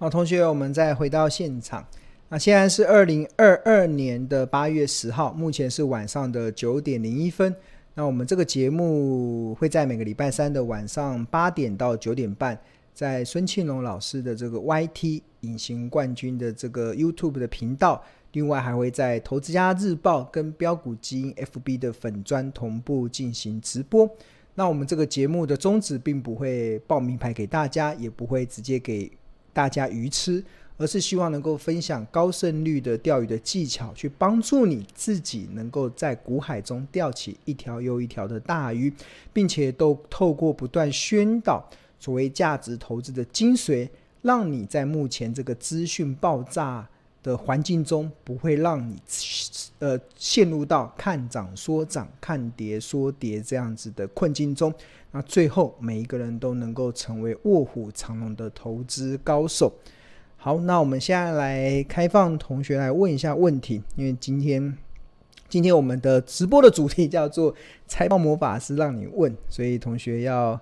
好，同学，我们再回到现场。那现在是二零二二年的八月十号，目前是晚上的九点零一分。那我们这个节目会在每个礼拜三的晚上八点到九点半，在孙庆龙老师的这个 YT 隐形冠军的这个 YouTube 的频道，另外还会在投资家日报跟标股基因 FB 的粉砖同步进行直播。那我们这个节目的宗旨并不会报名牌给大家，也不会直接给。大家鱼吃，而是希望能够分享高胜率的钓鱼的技巧，去帮助你自己能够在股海中钓起一条又一条的大鱼，并且都透过不断宣导所谓价值投资的精髓，让你在目前这个资讯爆炸的环境中，不会让你呃陷入到看涨说涨、看跌说跌这样子的困境中。那最后，每一个人都能够成为卧虎藏龙的投资高手。好，那我们现在来开放同学来问一下问题，因为今天今天我们的直播的主题叫做“财报魔法师让你问”，所以同学要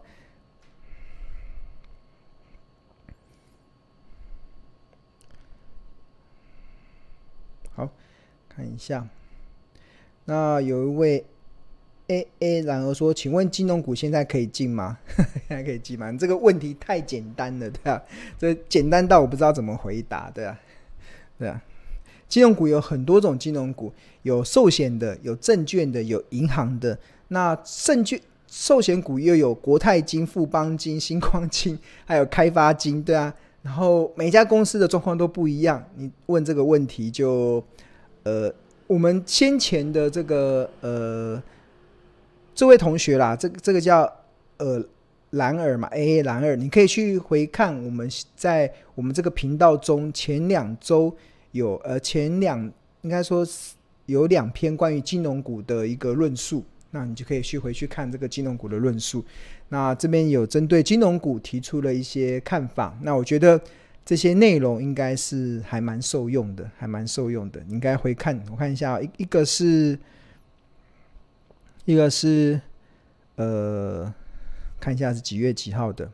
好看一下。那有一位。A A，然而说，请问金融股现在可以进吗？现在可以进吗？这个问题太简单了，对吧？这简单到我不知道怎么回答，对啊，对啊。金融股有很多种金融股，有寿险的，有证券的，有银行的。那证券、寿险股又有国泰金、富邦金、新光金，还有开发金，对啊。然后每家公司的状况都不一样。你问这个问题就，呃，我们先前的这个呃。这位同学啦，这个这个叫呃蓝耳嘛，A A 蓝耳，你可以去回看我们在我们这个频道中前两周有呃前两应该说有两篇关于金融股的一个论述，那你就可以去回去看这个金融股的论述。那这边有针对金融股提出了一些看法，那我觉得这些内容应该是还蛮受用的，还蛮受用的，你应该回看，我看一下，一一个是。一个是，呃，看一下是几月几号的，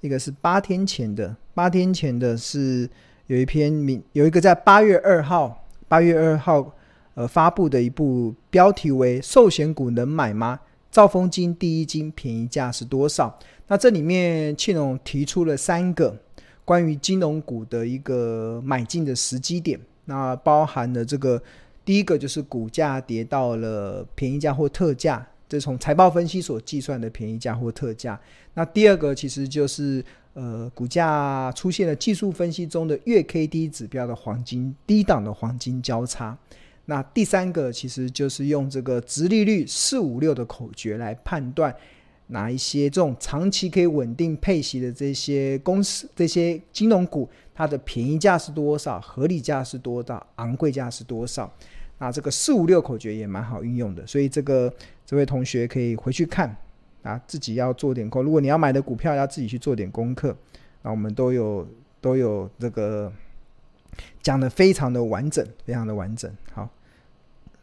一个是八天前的，八天前的是有一篇名，有一个在八月二号，八月二号呃发布的一部标题为《寿险股能买吗？兆丰金第一金便宜价是多少？》那这里面庆隆提出了三个关于金融股的一个买进的时机点，那包含了这个。第一个就是股价跌到了便宜价或特价，这从财报分析所计算的便宜价或特价。那第二个其实就是呃股价出现了技术分析中的月 K D 指标的黄金低档的黄金交叉。那第三个其实就是用这个直利率四五六的口诀来判断哪一些这种长期可以稳定配息的这些公司、这些金融股，它的便宜价是多少，合理价是多少，昂贵价是多少。那这个四五六口诀也蛮好运用的，所以这个这位同学可以回去看啊，自己要做点功。如果你要买的股票，要自己去做点功课。那我们都有都有这个讲的非常的完整，非常的完整。好，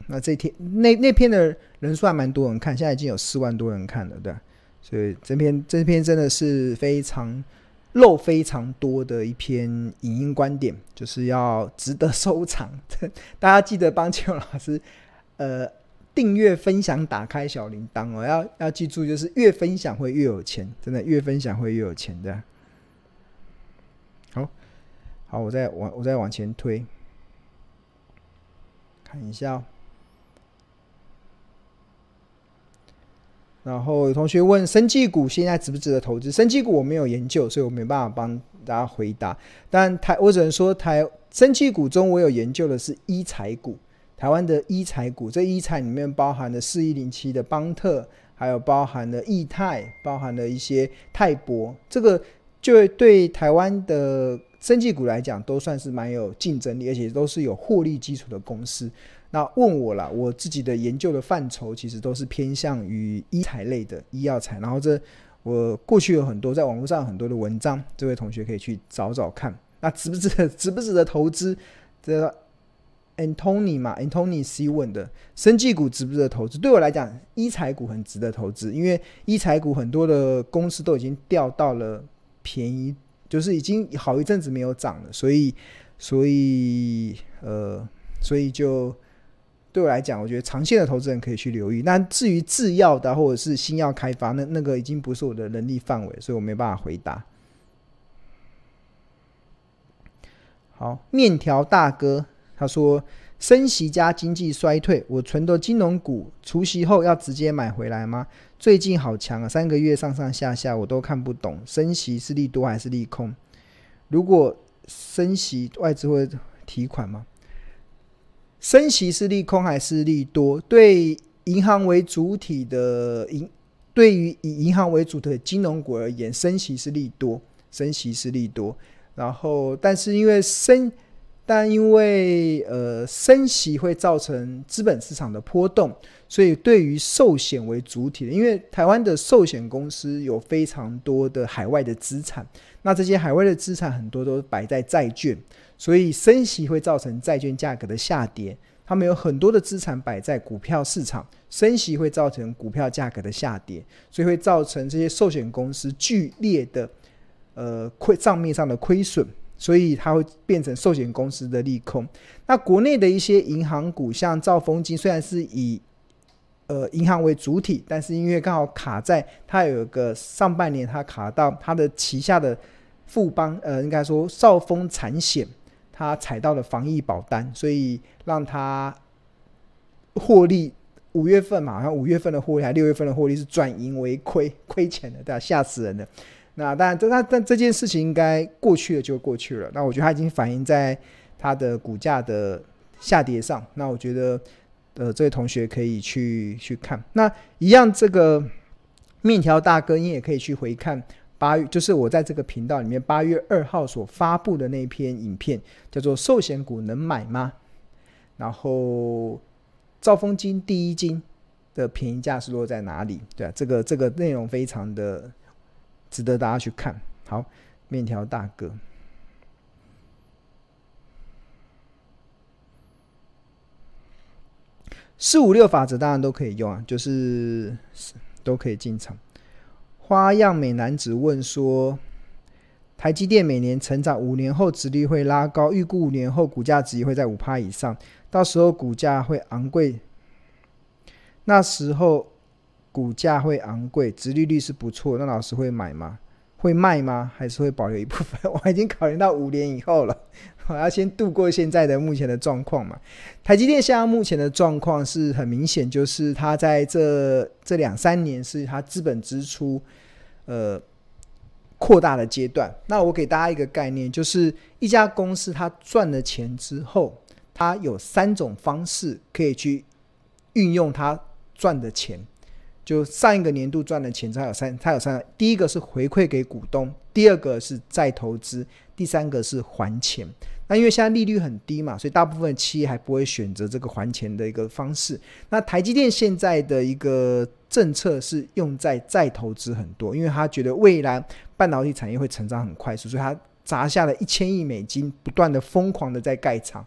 那这天那那篇的人数还蛮多人看，现在已经有四万多人看了，对。所以这篇这篇真的是非常。漏非常多的一篇影音观点，就是要值得收藏。大家记得帮邱老师，呃，订阅、分享、打开小铃铛哦。要要记住，就是越分享会越有钱，真的越分享会越有钱的。好，好，我再往我再往前推，看一下。然后有同学问：生技股现在值不值得投资？生技股我没有研究，所以我没办法帮大家回答。但台我只能说，台生技股中我有研究的是医材股，台湾的医材股。这医材里面包含了四一零七的邦特，还有包含了易泰，包含了一些泰博。这个就对台湾的生技股来讲，都算是蛮有竞争力，而且都是有获利基础的公司。那问我了，我自己的研究的范畴其实都是偏向于医材类的医药材，然后这我过去有很多在网络上很多的文章，这位同学可以去找找看。那值不值得？值不值得投资？这 Antony 嘛，Antony C 问的，生技股值不值得投资？对我来讲，医材股很值得投资，因为医材股很多的公司都已经掉到了便宜，就是已经好一阵子没有涨了，所以，所以，呃，所以就对我来讲，我觉得长线的投资人可以去留意。那至于制药的或者是新药开发，那那个已经不是我的能力范围，所以我没办法回答。好，面条大哥。他说：“升息加经济衰退，我存的金融股除息后要直接买回来吗？最近好强啊，三个月上上下下我都看不懂，升息是利多还是利空？如果升息，外资会提款吗？升息是利空还是利多？对银行为主体的银，对于以银行为主的金融股而言，升息是利多，升息是利多。然后，但是因为升。”但因为呃升息会造成资本市场的波动，所以对于寿险为主体的，因为台湾的寿险公司有非常多的海外的资产，那这些海外的资产很多都摆在债券，所以升息会造成债券价格的下跌。他们有很多的资产摆在股票市场，升息会造成股票价格的下跌，所以会造成这些寿险公司剧烈的呃亏账面上的亏损。所以它会变成寿险公司的利空。那国内的一些银行股，像兆丰金，虽然是以呃银行为主体，但是因为刚好卡在它有一个上半年，它卡到它的旗下的富邦，呃，应该说兆丰产险，他踩到了防疫保单，所以让他获利。五月份嘛，好像五月份的获利还六月份的获利是转盈为亏，亏钱的，对吧？吓死人了。那当然，这那但这件事情应该过去了就过去了。那我觉得它已经反映在它的股价的下跌上。那我觉得，呃，这位同学可以去去看。那一样，这个面条大哥，你也可以去回看八月，就是我在这个频道里面八月二号所发布的那一篇影片，叫做“寿险股能买吗？”然后兆丰金第一金的便宜价是落在哪里？对啊，这个这个内容非常的。值得大家去看。好，面条大哥，四五六法则当然都可以用啊，就是都可以进场。花样美男子问说：台积电每年成长，五年后殖率会拉高，预估五年后股价值会在五趴以上，到时候股价会昂贵。那时候。股价会昂贵，殖利率是不错，那老师会买吗？会卖吗？还是会保留一部分？我已经考虑到五年以后了，我要先度过现在的目前的状况嘛。台积电现在目前的状况是很明显，就是它在这这两三年是它资本支出呃扩大的阶段。那我给大家一个概念，就是一家公司它赚了钱之后，它有三种方式可以去运用它赚的钱。就上一个年度赚的钱，它有三，它有三个。第一个是回馈给股东，第二个是再投资，第三个是还钱。那因为现在利率很低嘛，所以大部分企业还不会选择这个还钱的一个方式。那台积电现在的一个政策是用在再投资很多，因为他觉得未来半导体产业会成长很快速，所以他砸下了一千亿美金，不断的疯狂的在盖厂。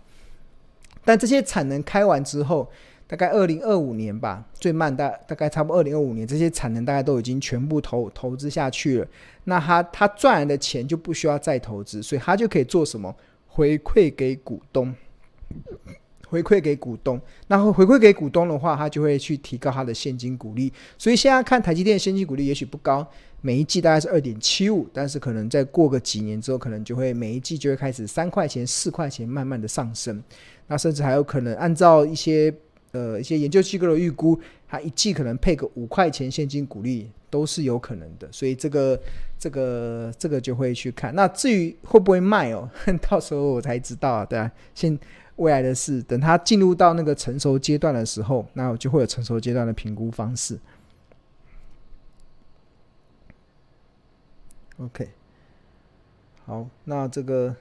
但这些产能开完之后，大概二零二五年吧，最慢大大概差不多二零二五年，这些产能大概都已经全部投投资下去了。那他他赚来的钱就不需要再投资，所以他就可以做什么？回馈给股东，回馈给股东。然后回馈给股东的话，他就会去提高他的现金股利。所以现在看台积电现金股利也许不高，每一季大概是二点七五，但是可能再过个几年之后，可能就会每一季就会开始三块钱、四块钱慢慢的上升。那甚至还有可能按照一些。呃，一些研究机构的预估，它一季可能配个五块钱现金股利都是有可能的，所以这个、这个、这个就会去看。那至于会不会卖哦，到时候我才知道啊，对啊，现未来的事，等它进入到那个成熟阶段的时候，那我就会有成熟阶段的评估方式。OK，好，那这个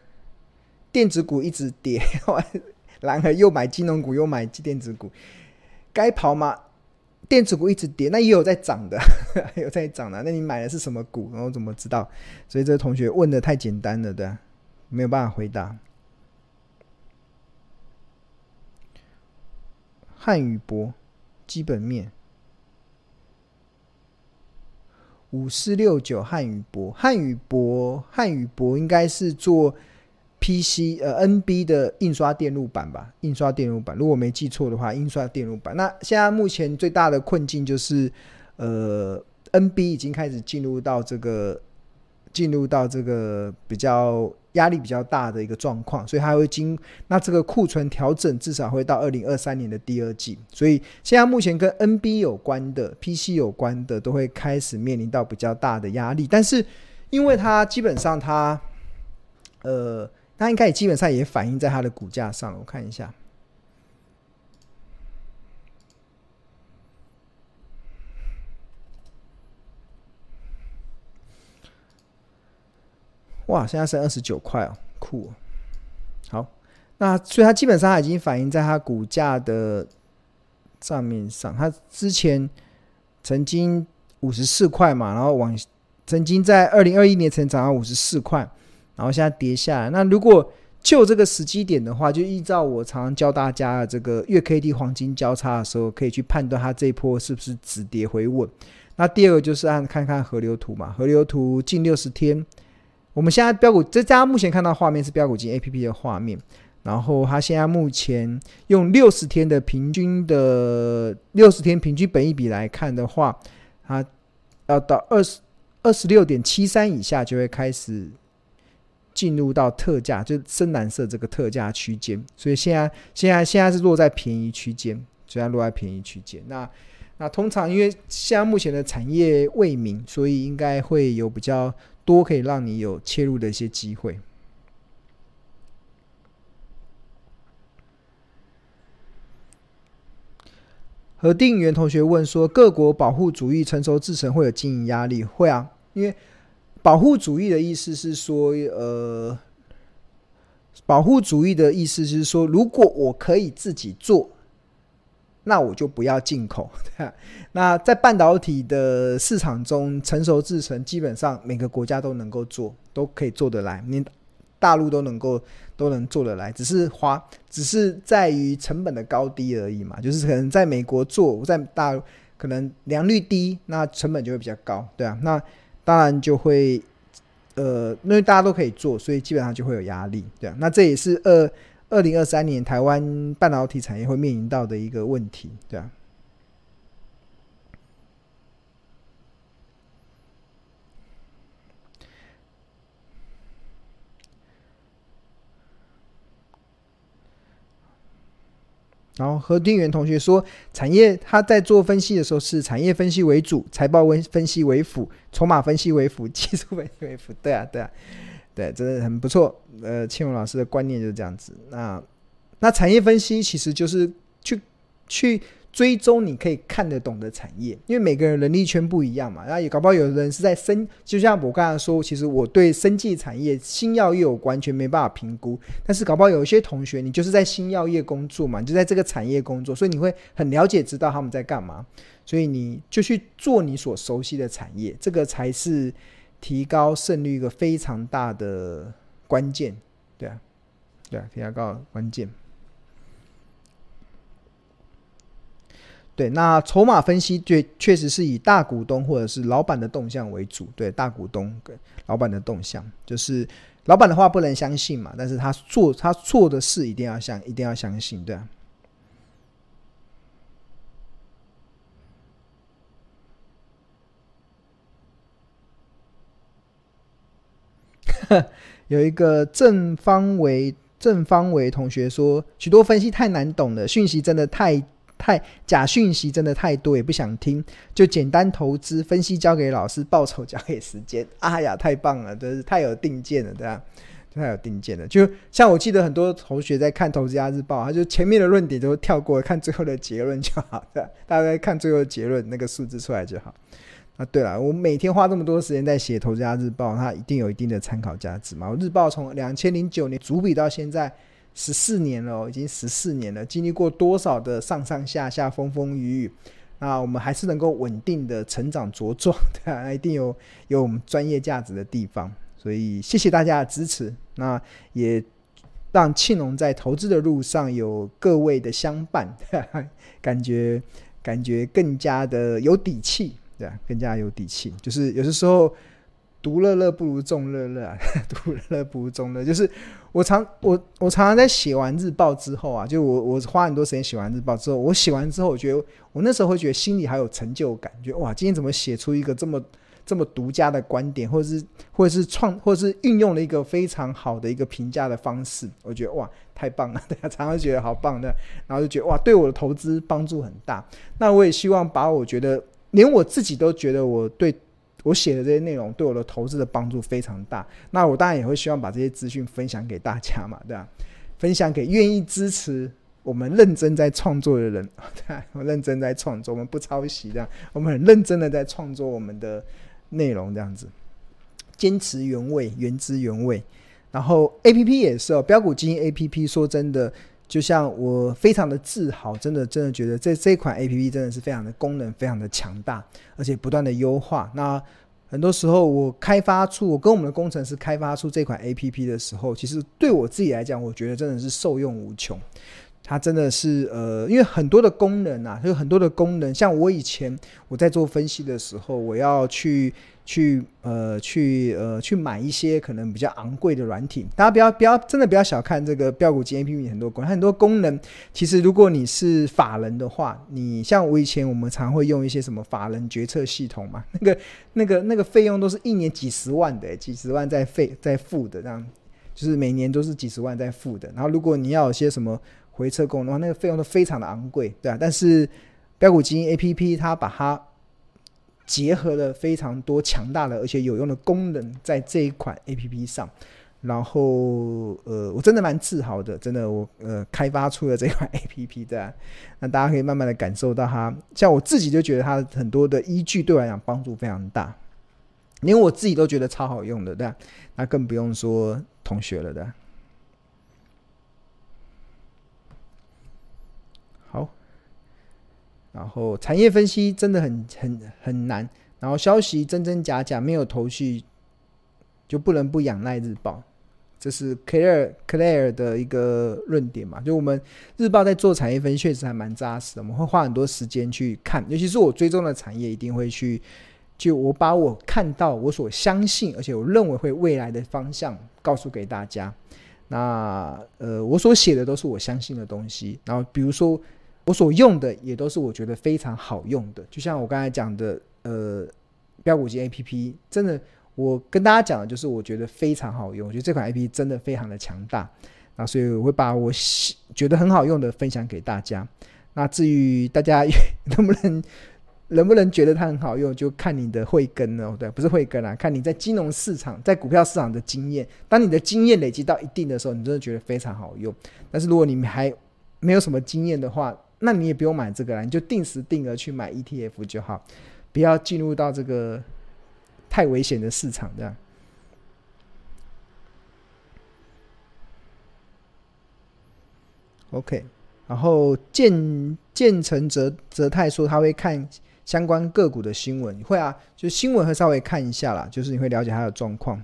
电子股一直跌。然而又买金融股，又买电子股，该跑吗？电子股一直跌，那也有在涨的，也有在涨的。那你买的是什么股？然后怎么知道？所以这个同学问的太简单了，对吧？没有办法回答。汉语博基本面五四六九汉语博汉语博汉语博应该是做 PC 呃 NB 的印刷电路板吧？印刷电路板，如果没记错的话，印刷电路板。那现在目前最大的困境就是，呃，NB 已经开始进入到这个进入到这个比较。压力比较大的一个状况，所以它会经那这个库存调整，至少会到二零二三年的第二季。所以现在目前跟 NB 有关的、PC 有关的，都会开始面临到比较大的压力。但是，因为它基本上它，呃，它应该也基本上也反映在它的股价上了。我看一下，哇，现在是二十九块哦，酷哦。好，那所以它基本上已经反映在它股价的账面上。它之前曾经五十四块嘛，然后往曾经在二零二一年曾涨到五十四块，然后现在跌下来。那如果就这个时机点的话，就依照我常常教大家的这个月 K D 黄金交叉的时候，可以去判断它这一波是不是止跌回稳。那第二个就是按看看河流图嘛，河流图近六十天。我们现在标股，这大家目前看到画面是标股金 A P P 的画面，然后它现在目前用六十天的平均的六十天平均本益比来看的话，它要到二十二十六点七三以下就会开始进入到特价，就深蓝色这个特价区间，所以现在现在现在是落在便宜区间，现在落在便宜区间。那那通常因为现在目前的产业未明，所以应该会有比较。多可以让你有切入的一些机会。和定元同学问说：各国保护主义成熟制程会有经营压力？会啊，因为保护主义的意思是说，呃，保护主义的意思是说，如果我可以自己做。那我就不要进口。那在半导体的市场中，成熟制程基本上每个国家都能够做，都可以做得来，连大陆都能够都能做得来，只是花，只是在于成本的高低而已嘛。就是可能在美国做，在大陆可能良率低，那成本就会比较高，对啊。那当然就会，呃，因为大家都可以做，所以基本上就会有压力，对啊。那这也是二。二零二三年台湾半导体产业会面临到的一个问题，对啊。然后何定元同学说，产业他在做分析的时候是产业分析为主，财报分分析为辅，筹码分析为辅，技术分析为辅，对啊，对啊。对，真的很不错。呃，庆荣老师的观念就是这样子。那那产业分析其实就是去去追踪你可以看得懂的产业，因为每个人能力圈不一样嘛。然后也搞不好有人是在生，就像我刚才说，其实我对生技产业、新药业我完全没办法评估。但是搞不好有一些同学，你就是在新药业工作嘛，你就在这个产业工作，所以你会很了解，知道他们在干嘛。所以你就去做你所熟悉的产业，这个才是。提高胜率一个非常大的关键，对啊，对啊，非常高的关键。对，那筹码分析对，确实是以大股东或者是老板的动向为主。对，大股东跟老板的动向，就是老板的话不能相信嘛，但是他做他做的事一定要相，一定要相信，对啊。有一个正方为正方为同学说，许多分析太难懂了，讯息真的太太假，讯息真的太多，也不想听，就简单投资分析交给老师，报酬交给时间。哎呀，太棒了，真是太有定见了，对吧？太有定见了。就像我记得很多同学在看《投资家日报》，他就前面的论点都跳过，看最后的结论就好，对？大家看最后的结论，那个数字出来就好。啊，对了，我每天花这么多时间在写《投资家日报》，它一定有一定的参考价值嘛。我日报从两千零九年主笔到现在十四年了，已经十四年了，经历过多少的上上下下、风风雨雨，那我们还是能够稳定的成长茁壮，对啊，一定有有我们专业价值的地方。所以谢谢大家的支持。那也让庆隆在投资的路上有各位的相伴，感觉感觉更加的有底气，对啊？更加有底气。就是有的时候独乐乐不如众乐乐，独乐乐不如众乐。就是我常我我常常在写完日报之后啊，就我我花很多时间写完日报之后，我写完之后，我觉得我那时候会觉得心里还有成就感，觉得哇，今天怎么写出一个这么。这么独家的观点，或者是或者是创，或者是运用了一个非常好的一个评价的方式，我觉得哇，太棒了！大家常常觉得好棒的，然后就觉得哇，对我的投资帮助很大。那我也希望把我觉得连我自己都觉得我对我写的这些内容对我的投资的帮助非常大。那我当然也会希望把这些资讯分享给大家嘛，对吧？分享给愿意支持我们认真在创作的人，对，我认真在创作，我们不抄袭这样，我们很认真的在创作我们的。内容这样子，坚持原味，原汁原味。然后 A P P 也是哦，标股基金 A P P。说真的，就像我非常的自豪，真的真的觉得这这款 A P P 真的是非常的功能非常的强大，而且不断的优化。那很多时候我开发出，我跟我们的工程师开发出这款 A P P 的时候，其实对我自己来讲，我觉得真的是受用无穷。它真的是呃，因为很多的功能啊，有很多的功能。像我以前我在做分析的时候，我要去去呃去呃去买一些可能比较昂贵的软体。大家不要不要真的不要小看这个标股基 A P P 很多功能，很多功能。其实如果你是法人的话，你像我以前我们常会用一些什么法人决策系统嘛，那个那个那个费用都是一年几十万的，几十万在费在付的，这样就是每年都是几十万在付的。然后如果你要有些什么。回撤功能，那个费用都非常的昂贵，对啊。但是标股基金 A P P 它把它结合了非常多强大的而且有用的功能在这一款 A P P 上，然后呃，我真的蛮自豪的，真的我呃开发出了这款 A P P 对啊。那大家可以慢慢的感受到它，像我自己就觉得它很多的依据对我来讲帮助非常大，连我自己都觉得超好用的，对啊。那更不用说同学了的好。然后产业分析真的很很很难，然后消息真真假假，没有头绪，就不能不仰赖日报，这是 Clare Clare 的一个论点嘛？就我们日报在做产业分析确实还蛮扎实的，我们会花很多时间去看，尤其是我追踪的产业，一定会去，就我把我看到我所相信，而且我认为会未来的方向告诉给大家。那呃，我所写的都是我相信的东西，然后比如说。我所用的也都是我觉得非常好用的，就像我刚才讲的，呃，标股基 APP，真的，我跟大家讲的就是我觉得非常好用，我觉得这款 APP 真的非常的强大，那所以我会把我觉得很好用的分享给大家。那至于大家 能不能能不能觉得它很好用，就看你的慧根了，对，不是慧根啊，看你在金融市场、在股票市场的经验。当你的经验累积到一定的时候，你真的觉得非常好用。但是如果你还没有什么经验的话，那你也不用买这个了，你就定时定额去买 ETF 就好，不要进入到这个太危险的市场这样。OK，然后建建成泽泽泰说他会看相关个股的新闻，会啊，就新闻会稍微看一下啦，就是你会了解他的状况。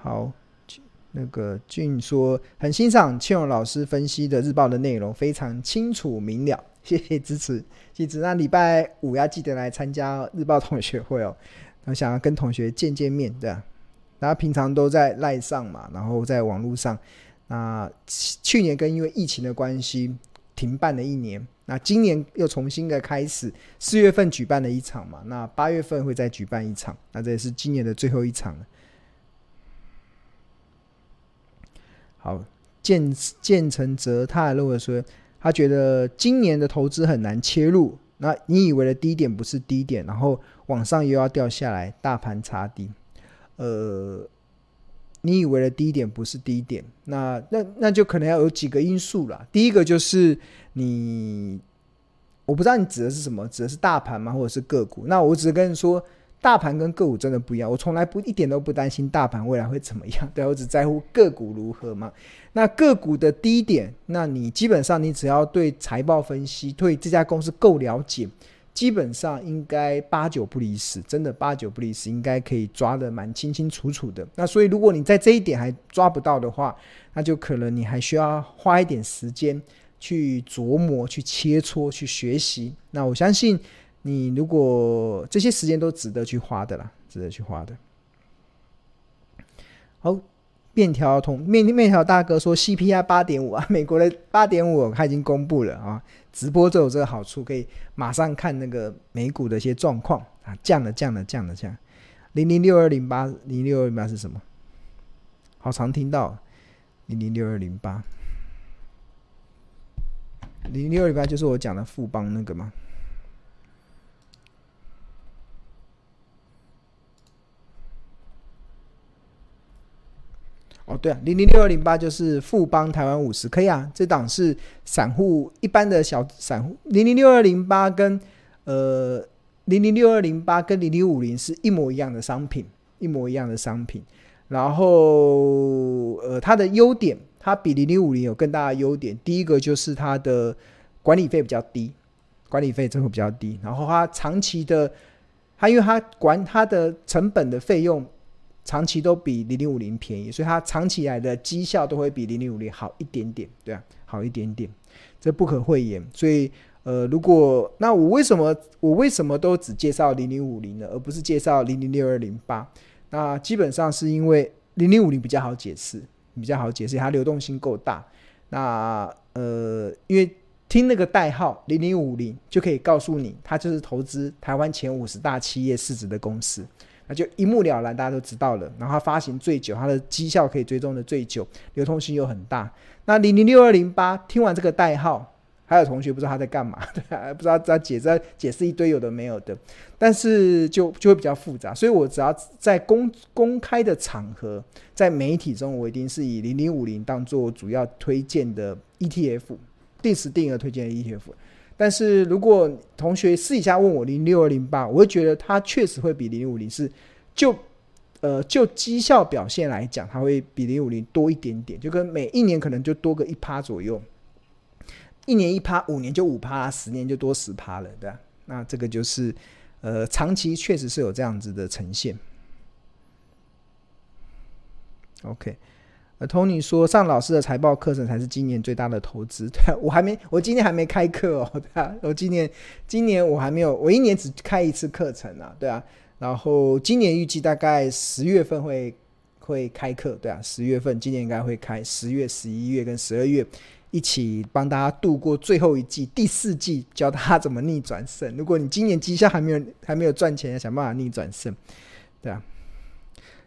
好。那个俊说很欣赏庆荣老师分析的日报的内容，非常清楚明了，谢谢支持。记住，那礼拜五要记得来参加日报同学会哦。我想要跟同学见见面，对啊。大家平常都在赖上嘛，然后在网络上。那去年跟因为疫情的关系停办了一年，那今年又重新的开始，四月份举办了一场嘛，那八月份会再举办一场，那这也是今年的最后一场了。好，建建成泽他还认为说，他觉得今年的投资很难切入。那你以为的低点不是低点，然后往上又要掉下来，大盘插底。呃，你以为的低点不是低点，那那那就可能要有几个因素了。第一个就是你，我不知道你指的是什么，指的是大盘吗，或者是个股？那我只是跟你说。大盘跟个股真的不一样，我从来不一点都不担心大盘未来会怎么样，对，我只在乎个股如何嘛。那个股的低点，那你基本上你只要对财报分析，对这家公司够了解，基本上应该八九不离十，真的八九不离十，应该可以抓得蛮清清楚楚的。那所以如果你在这一点还抓不到的话，那就可能你还需要花一点时间去琢磨、去切磋、去学习。那我相信你如果这些时间都值得去花的啦，值得去花的。好。面条同面面条大哥说 CPI 八点五啊，美国的八点五他已经公布了啊，直播就有这个好处，可以马上看那个美股的一些状况啊，降了降了降了降，零零六二零八零六二零八是什么？好常听到零零六二零八零零六二零八就是我讲的富邦那个吗？哦，对啊，零零六二零八就是富邦台湾五十，可以啊。这档是散户一般的小散户，零零六二零八跟呃零零六二零八跟零零五零是一模一样的商品，一模一样的商品。然后呃，它的优点，它比零零五零有更大的优点。第一个就是它的管理费比较低，管理费真的比较低。然后它长期的，它因为它管它的成本的费用。长期都比零零五零便宜，所以它长期来的绩效都会比零零五零好一点点，对啊，好一点点，这不可讳言。所以，呃，如果那我为什么我为什么都只介绍零零五零呢，而不是介绍零零六二零八？那基本上是因为零零五零比较好解释，比较好解释，它流动性够大。那呃，因为听那个代号零零五零就可以告诉你，它就是投资台湾前五十大企业市值的公司。那就一目了然，大家都知道了。然后它发行最久，它的绩效可以追踪的最久，流通性又很大。那零零六二零八，听完这个代号，还有同学不知道他在干嘛，对，不知道在解释解释一堆有的没有的，但是就就会比较复杂。所以我只要在公公开的场合，在媒体中，我一定是以零零五零当做主要推荐的 ETF，定时定额推荐的 ETF。但是如果同学私底下问我零六二零八，我会觉得它确实会比零五零是就呃就绩效表现来讲，它会比零五零多一点点，就跟每一年可能就多个一趴左右，一年一趴，五年就五趴，十年就多十趴了，对吧？那这个就是呃长期确实是有这样子的呈现。OK。，Tony 说上老师的财报课程才是今年最大的投资。对，我还没，我今年还没开课哦。对啊，我今年今年我还没有，我一年只开一次课程啊。对啊，然后今年预计大概十月份会会开课。对啊，十月份今年应该会开，十月、十一月跟十二月一起帮大家度过最后一季第四季，教大家怎么逆转胜。如果你今年绩效还没有还没有赚钱，想办法逆转胜。对啊。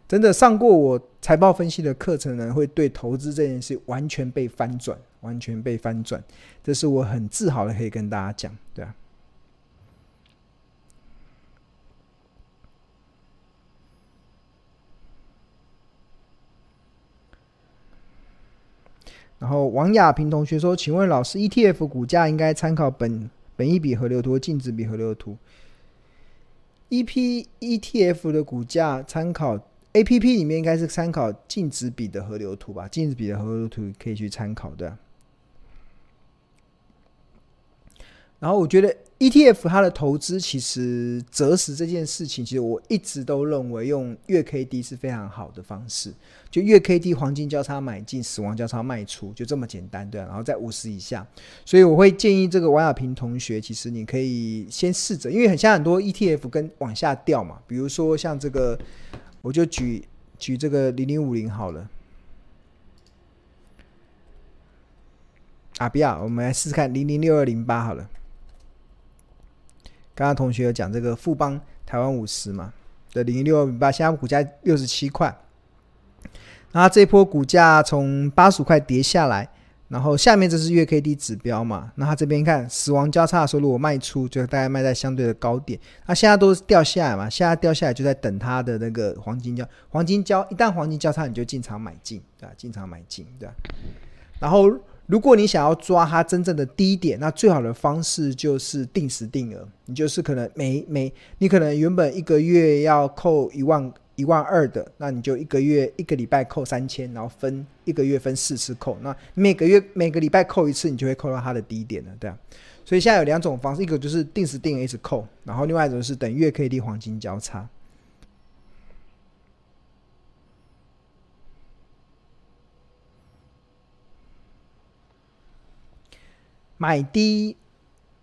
真的上过我财报分析的课程呢，会对投资这件事完全被翻转，完全被翻转，这是我很自豪的，可以跟大家讲，对啊。然后王亚平同学说：“请问老师，ETF 股价应该参考本本益比河流图、净值比河流图？EP ETF 的股价参考。” A P P 里面应该是参考净值比的河流图吧，净值比的河流图可以去参考的。然后我觉得 E T F 它的投资其实择时这件事情，其实我一直都认为用月 K D 是非常好的方式，就月 K D 黄金交叉买进，死亡交叉卖出，就这么简单，对。然后在五十以下，所以我会建议这个王亚平同学，其实你可以先试着，因为很像很多 E T F 跟往下掉嘛，比如说像这个。我就举举这个零零五零好了，啊，不要，我们来试试看零零六二零八好了。刚刚同学有讲这个富邦台湾五十嘛，的零零六二零八，现在股价六十七块，然后这波股价从八十五块跌下来。然后下面这是月 K D 指标嘛？那它这边看死亡交叉的时候，如果卖出，就大概卖在相对的高点。那现在都是掉下来嘛？现在掉下来就在等它的那个黄金交黄金交，一旦黄金交叉，你就进场买进，对吧？进场买进，对吧？然后如果你想要抓它真正的低点，那最好的方式就是定时定额。你就是可能每每你可能原本一个月要扣一万。一万二的，那你就一个月一个礼拜扣三千，然后分一个月分四次扣，那每个月每个礼拜扣一次，你就会扣到它的低点了，对啊。所以现在有两种方式，一个就是定时定额一直扣，然后另外一种是等月 K D 黄金交叉。买低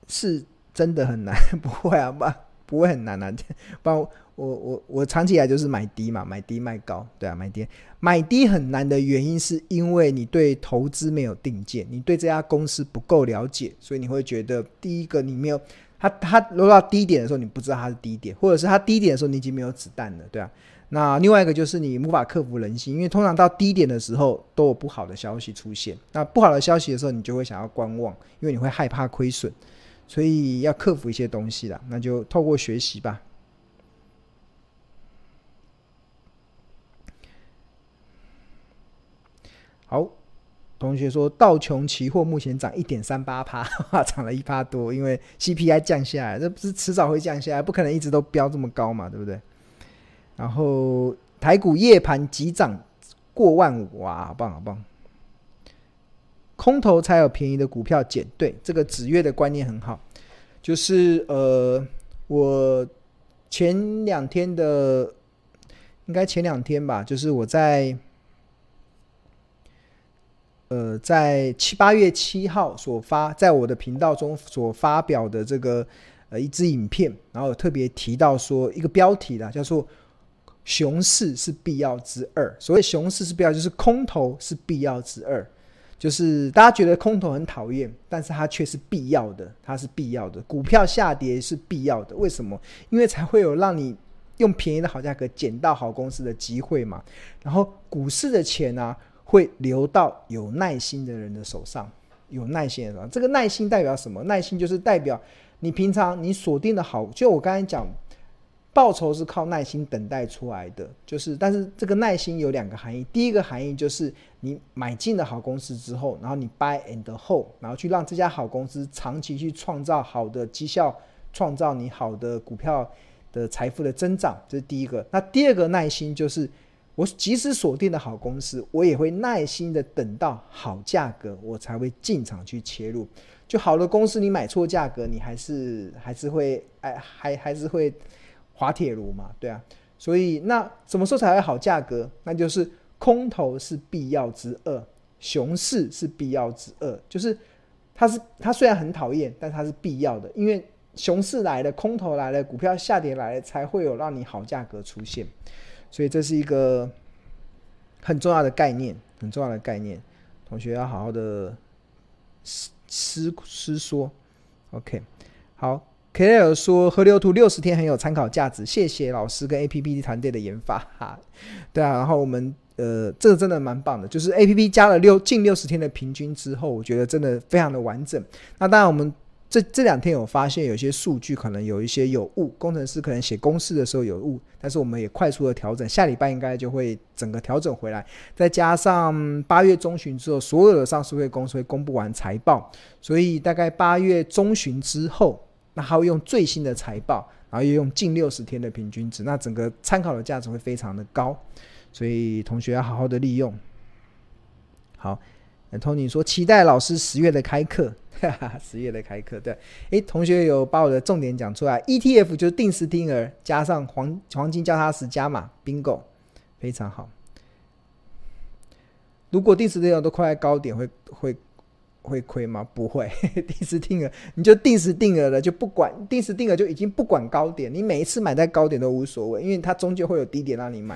是真的很难，不会啊，不不会很难啊。不然我我我长期来就是买低嘛，买低卖高，对啊，买低买低很难的原因是因为你对投资没有定见，你对这家公司不够了解，所以你会觉得第一个你没有它它落到低点的时候，你不知道它是低点，或者是它低点的时候你已经没有子弹了，对啊。那另外一个就是你无法克服人心，因为通常到低点的时候都有不好的消息出现。那不好的消息的时候，你就会想要观望，因为你会害怕亏损，所以要克服一些东西啦。那就透过学习吧。好，同学说道琼期货目前涨一点三八趴，涨了一趴多，因为 CPI 降下来，这不是迟早会降下来，不可能一直都飙这么高嘛，对不对？然后台股夜盘急涨过万五，哇，好棒好棒！空头才有便宜的股票捡，对，这个子月的观念很好。就是呃，我前两天的，应该前两天吧，就是我在呃，在七八月七号所发，在我的频道中所发表的这个呃一支影片，然后特别提到说一个标题啦，叫做。熊市是必要之二。所谓熊市是必要，就是空头是必要之二。就是大家觉得空头很讨厌，但是它却是必要的，它是必要的。股票下跌是必要的，为什么？因为才会有让你用便宜的好价格捡到好公司的机会嘛。然后股市的钱呢、会流到有耐心的人的手上，有耐心的人。这个耐心代表什么？耐心就是代表你平常你锁定的好，就我刚才讲。报酬是靠耐心等待出来的，就是，但是这个耐心有两个含义。第一个含义就是你买进了好公司之后，然后你 buy and hold，然后去让这家好公司长期去创造好的绩效，创造你好的股票的财富的增长，这是第一个。那第二个耐心就是，我即使锁定了好公司，我也会耐心的等到好价格，我才会进场去切入。就好的公司，你买错价格，你还是还是会哎，还还是会。滑铁卢嘛，对啊，所以那什么时候才会好价格？那就是空头是必要之二，熊市是必要之二，就是它是它虽然很讨厌，但它是必要的，因为熊市来了，空头来了，股票下跌来了，才会有让你好价格出现，所以这是一个很重要的概念，很重要的概念，同学要好好的思思思说，OK，好。K L 说河流图六十天很有参考价值，谢谢老师跟 A P P 团队的研发哈。对啊，然后我们呃，这个真的蛮棒的，就是 A P P 加了六近六十天的平均之后，我觉得真的非常的完整。那当然，我们这这两天有发现有些数据可能有一些有误，工程师可能写公式的时候有误，但是我们也快速的调整，下礼拜应该就会整个调整回来。再加上八月中旬之后，所有的上市会公司会公布完财报，所以大概八月中旬之后。那还会用最新的财报，然后又用近六十天的平均值，那整个参考的价值会非常的高，所以同学要好好的利用。好，那 Tony 说期待老师十月的开课，十月的开课，对，诶，同学有把我的重点讲出来，ETF 就是定时定额加上黄黄金交叉时加码，Bingo，非常好。如果定时定额都快在高点会，会会。会亏吗？不会，定时定额你就定时定额了，就不管定时定额就已经不管高点，你每一次买在高点都无所谓，因为它终究会有低点让你买。